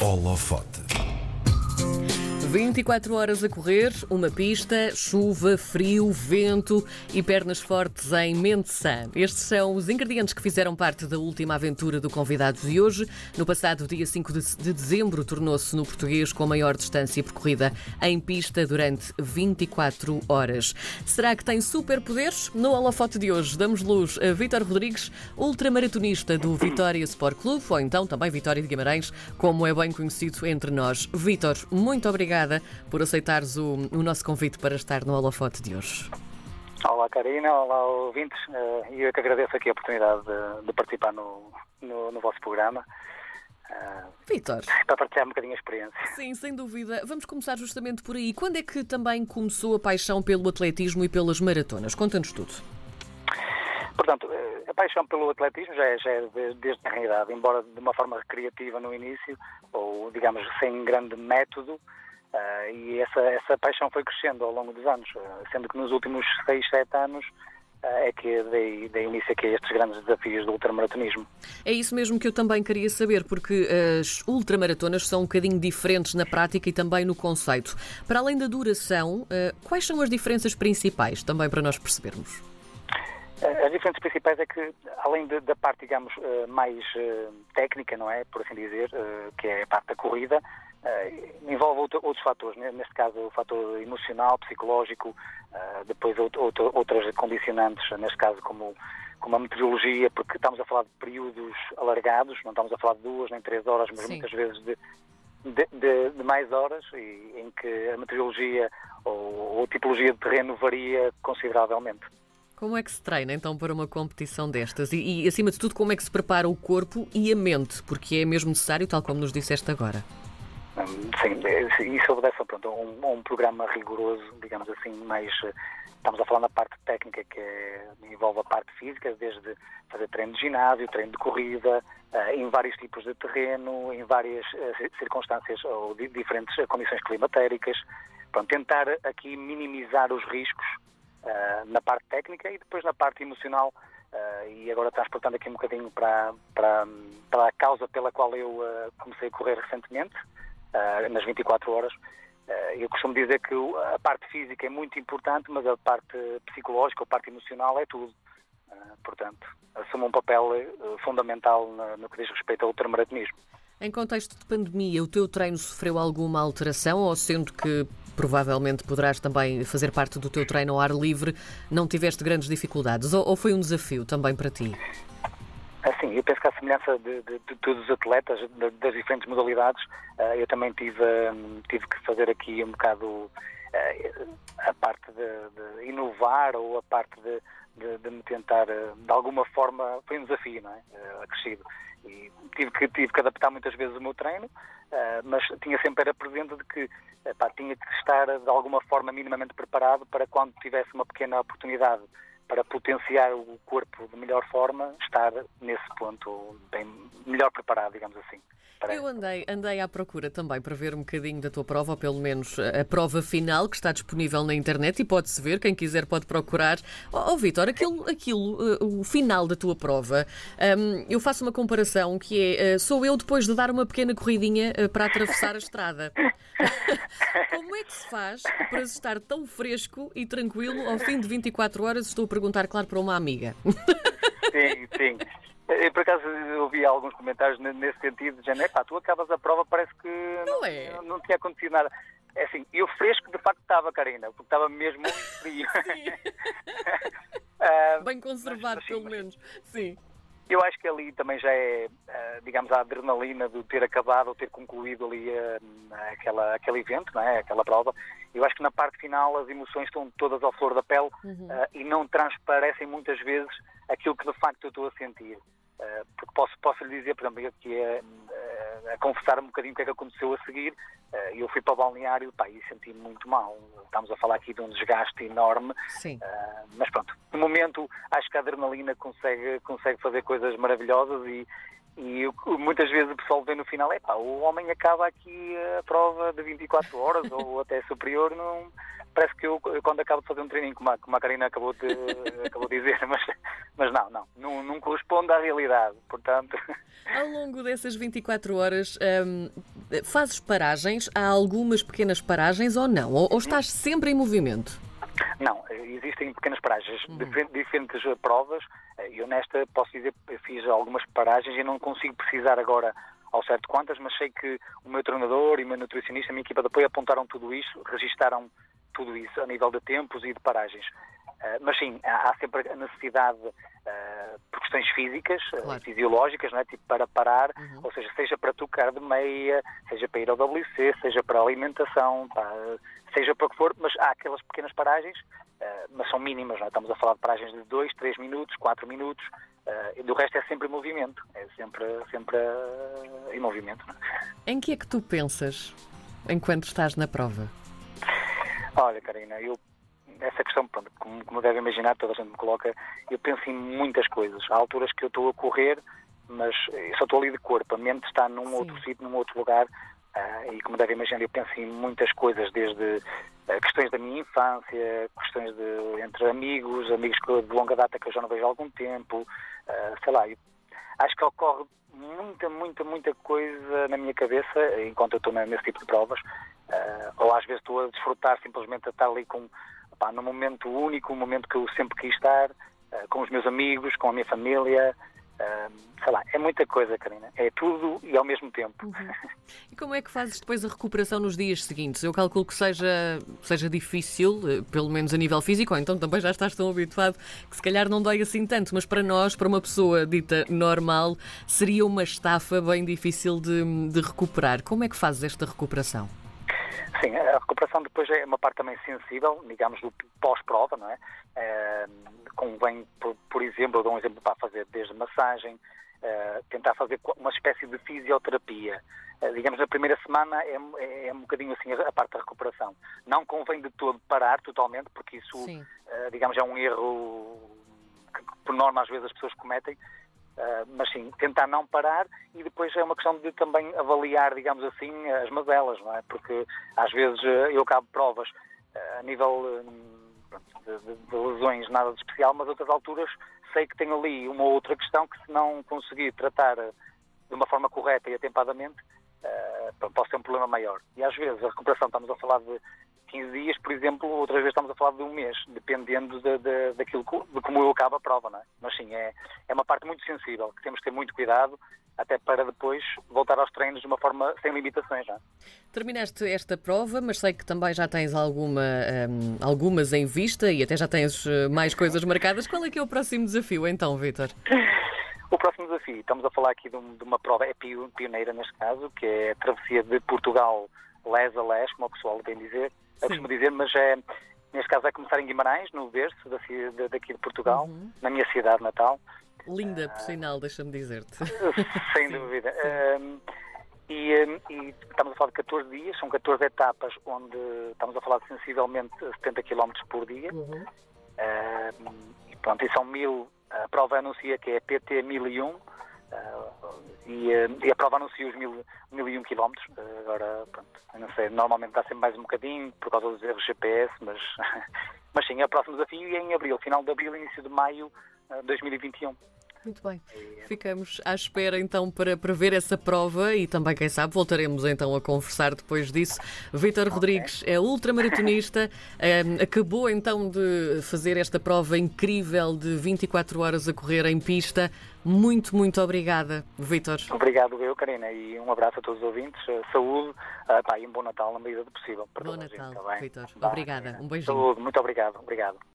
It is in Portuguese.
Holofote. 24 horas a correr, uma pista, chuva, frio, vento e pernas fortes em mente sã. Estes são os ingredientes que fizeram parte da última aventura do convidado de hoje. No passado dia 5 de dezembro, tornou-se no português com a maior distância percorrida em pista durante 24 horas. Será que tem superpoderes? No holofote de hoje, damos luz a Vítor Rodrigues, ultramaratonista do Vitória Sport Clube, ou então também Vitória de Guimarães, como é bem conhecido entre nós. Vítor, muito obrigado obrigada por aceitares o, o nosso convite para estar no holofote de hoje. Olá, Karina. Olá, ouvintes. Eh, e eu que agradeço aqui a oportunidade de, de participar no, no, no, vosso programa. Uh, Vitor. Para partilhar um bocadinho a experiência. Sim, sem dúvida. Vamos começar justamente por aí. Quando é que também começou a paixão pelo atletismo e pelas maratonas? Conta-nos tudo. Portanto, eh, a paixão pelo atletismo já é, já é desde a realidade, embora de uma forma recreativa no início, ou digamos sem grande método, Uh, e essa, essa paixão foi crescendo ao longo dos anos, uh, sendo que nos últimos 6, 7 anos uh, é que dei, dei início aqui a estes grandes desafios do ultramaratonismo. É isso mesmo que eu também queria saber, porque as ultramaratonas são um bocadinho diferentes na prática e também no conceito. Para além da duração, quais são as diferenças principais, também para nós percebermos? As diferenças principais é que, além da parte, digamos, mais técnica, não é, por assim dizer, que é a parte da corrida, Uh, envolve outro, outros fatores, né? neste caso o fator emocional, psicológico, uh, depois outro, outro, outras condicionantes, neste caso como, como a meteorologia, porque estamos a falar de períodos alargados, não estamos a falar de duas nem três horas, mas Sim. muitas vezes de, de, de, de, mais horas, e, em que a meteorologia ou, ou a tipologia de terreno varia consideravelmente. Como é que se treina então para uma competição destas? E, e, acima de tudo, como é que se prepara o corpo e a mente? Porque é mesmo necessário, tal como nos disseste agora. Sim, isso obedece pronto, a um, um, programa rigoroso, digamos assim, mais. Estamos a falar na parte técnica, que é, envolve a parte física, desde fazer treino de ginásio, treino de corrida, uh, em vários tipos de terreno, em várias uh, circunstâncias ou di diferentes condições climatéricas. Pronto, tentar aqui minimizar os riscos uh, na parte técnica e depois na parte emocional. e agora transportando aqui um bocadinho para, para, para a causa pela qual eu comecei a correr recentemente, uh, nas 24 horas. Uh, eu costumo dizer que a parte física é muito importante, mas a parte psicológica, a parte emocional é tudo. Uh, portanto, assume um papel fundamental no que diz respeito ao ultramaratonismo. Em contexto de pandemia, o teu treino sofreu alguma alteração ou sendo que provavelmente poderás também fazer parte do teu treino ao ar livre, não tiveste grandes dificuldades ou, ou foi um desafio também para ti? Eu penso que a semelhança de, de, de todos os atletas de, das diferentes modalidades, uh, eu também tive, um, tive que fazer aqui um bocado uh, a parte de, inovar ou a parte de, me tentar, uh, de alguma forma, foi um desafio, não é? acrescido. E tive que, tive que adaptar muitas vezes o meu treino, mas tinha sempre era presente de que tinha que estar de alguma forma minimamente preparado para quando tivesse uma pequena oportunidade para potenciar o corpo de melhor forma, estar nesse ponto bem melhor preparado, digamos assim. Eu andei, andei à procura também para ver um bocadinho da tua prova, ou pelo menos a prova final que está disponível na internet e pode-se ver, quem quiser pode procurar. Oh, oh Vitor, aquilo, aquilo, uh, o final da tua prova, um, eu faço uma comparação que é, uh, sou eu depois de dar uma pequena corridinha para atravessar a estrada. Como é que se faz para estar tão fresco e tranquilo ao fim de 24 horas? Estou a perguntar, claro, para uma amiga. Sim, sim. Eu, por acaso, ouvi alguns comentários nesse sentido, dizendo, é pá, tu acabas a prova, parece que não, é. não, não tinha acontecido nada. É assim, eu fresco de facto estava, Karina, porque estava mesmo muito frio. uh, Bem conservado, mas, pelo mas, menos. Sim. Eu acho que ali também já é, digamos, a adrenalina de ter acabado ou ter concluído ali aquela, aquele evento, não é? aquela prova. Eu acho que na parte final as emoções estão todas ao flor da pele uhum. e não transparecem muitas vezes aquilo que de facto eu estou a sentir. porque posso, posso lhe dizer, por exemplo, que é a confessar um bocadinho o que é que aconteceu a seguir. Uh, eu fui para o balneário pá, e senti-me muito mal. Estamos a falar aqui de um desgaste enorme. Sim. Uh, mas pronto, no momento acho que a adrenalina consegue, consegue fazer coisas maravilhosas e, e muitas vezes o pessoal vê no final, é pá, o homem acaba aqui a prova de 24 horas ou até superior num, parece que eu, quando acabo de fazer um treininho, como a, como a Karina acabou de, acabou de dizer, mas, mas não, não, não, não corresponde à realidade, portanto... Ao longo dessas 24 horas, hum, fazes paragens? Há algumas pequenas paragens ou não? Ou, ou estás sempre em movimento? Não, existem pequenas paragens, uhum. diferentes, diferentes provas. Eu nesta posso dizer que fiz algumas paragens e não consigo precisar agora ao certo quantas, mas sei que o meu treinador e o meu nutricionista, a minha equipa de apoio apontaram tudo isso, registaram tudo isso a nível de tempos e de paragens. Uh, mas sim, há, há, sempre a necessidade, uh, por questões físicas, ah, claro. fisiológicas, não é? tipo para parar, uhum. ou seja, seja para tocar de meia, seja para ir ao WC, seja para alimentação, seja para o que for, mas há aquelas pequenas paragens, mas são mínimas, não é? estamos a falar de paragens de 2, 3 minutos, 4 minutos, Uh, do resto é sempre em movimento, é sempre, sempre em movimento. É? Em que é que tu pensas enquanto estás na prova? Olha, Karina, eu, essa questão, pronto, como, como deve imaginar, toda a gente me coloca, eu penso em muitas coisas. Há alturas que eu estou a correr, mas só estou ali de corpo, a mente está num Sim. outro sítio, num outro lugar, uh, e como deve imaginar, eu penso em muitas coisas, desde questões da minha infância, questões de, entre amigos, amigos de longa data que eu já não vejo há algum tempo, uh, sei lá, acho que ocorre muita, muita, muita coisa na minha cabeça enquanto eu estou nesse tipo de provas, uh, ou às vezes estou a desfrutar simplesmente a estar ali com, pá, num momento único, um momento que eu sempre quis estar, uh, com os meus amigos, com a minha família, sei lá, é muita coisa, Karina. É tudo e ao mesmo tempo. Uhum. E como é que fazes depois a recuperação nos dias seguintes? Eu calculo que seja, seja difícil, eh, pelo menos a nível físico, ou então também já estás tão habituado que se calhar não dói assim tanto, mas para nós, para uma pessoa dita normal, seria uma estafa bem difícil de, de recuperar. Como é que fazes esta recuperação? Sim, a recuperação depois é uma parte também sensível, digamos, do pós-prova, não é? é convém, por, por, exemplo, eu dou um exemplo para fazer desde massagem, é, tentar fazer uma espécie de fisioterapia. É, digamos, na primeira semana é, é, é, um bocadinho assim a, parte da recuperação. Não convém de todo parar totalmente, porque isso, é, digamos, é um erro que, por norma, às vezes as pessoas cometem, Uh, mas sim, tentar não parar e depois é uma questão de também avaliar, digamos assim, as mazelas, não é? Porque às vezes uh, eu acabo provas uh, a nível de, de, de, lesões nada de especial, mas outras alturas sei que tenho ali uma outra questão que se não conseguir tratar de uma forma correta e atempadamente, pode ser um problema maior. E às vezes a recuperação, estamos a falar de 15 dias, por exemplo, outras vezes estamos a falar de um mês, dependendo de, de, daquilo, de como eu acabo a prova, não é? Mas sim, é, é uma parte muito sensível, que temos que ter muito cuidado, até para depois voltar aos treinos de uma forma sem limitações. Não é? Terminaste esta prova, mas sei que também já tens alguma, um, algumas em vista e até já tens eh, mais coisas marcadas. Qual é que é o próximo desafio então, Vítor? O próximo desafio, estamos a falar aqui de, uma prova, é pioneira neste caso, que é a travessia de Portugal les a les, como o pessoal tem dizer, eu costumo dizer, mas é, neste caso é começar em Guimarães, no berço daqui de Portugal, uhum. na minha cidade natal. Linda, por sinal, deixa-me dizer-te. Sem dúvida. Um, e, um, e, estamos a falar de 14 dias, são 14 etapas onde estamos a falar de sensivelmente 70 km por dia. Uhum. Um, e pronto, e são mil, a prova anuncia que é PT 1001 Uh, e, uh, e, a prova anuncia os mil, mil e um quilómetros. Uh, agora, pronto, não sei, normalmente dá sempre mais um bocadinho por causa dos erros GPS, mas, mas sim, é o próximo desafio e é em abril, final de abril, início de maio de 2021. Muito bem. Ficamos à espera então para, para ver essa prova e também, quem sabe, voltaremos então a conversar depois disso. Vítor okay. Rodrigues é ultramaratonista, um, acabou então de fazer esta prova incrível de 24 horas a correr em pista. Muito, muito obrigada, Vítor. Obrigado eu, Karina, e um abraço a todos os ouvintes. Saúde uh, pá, e um bom Natal na medida do possível. Bom Natal, tá Vítor. Obrigada. Um beijinho. Saúde, muito obrigado. Obrigado.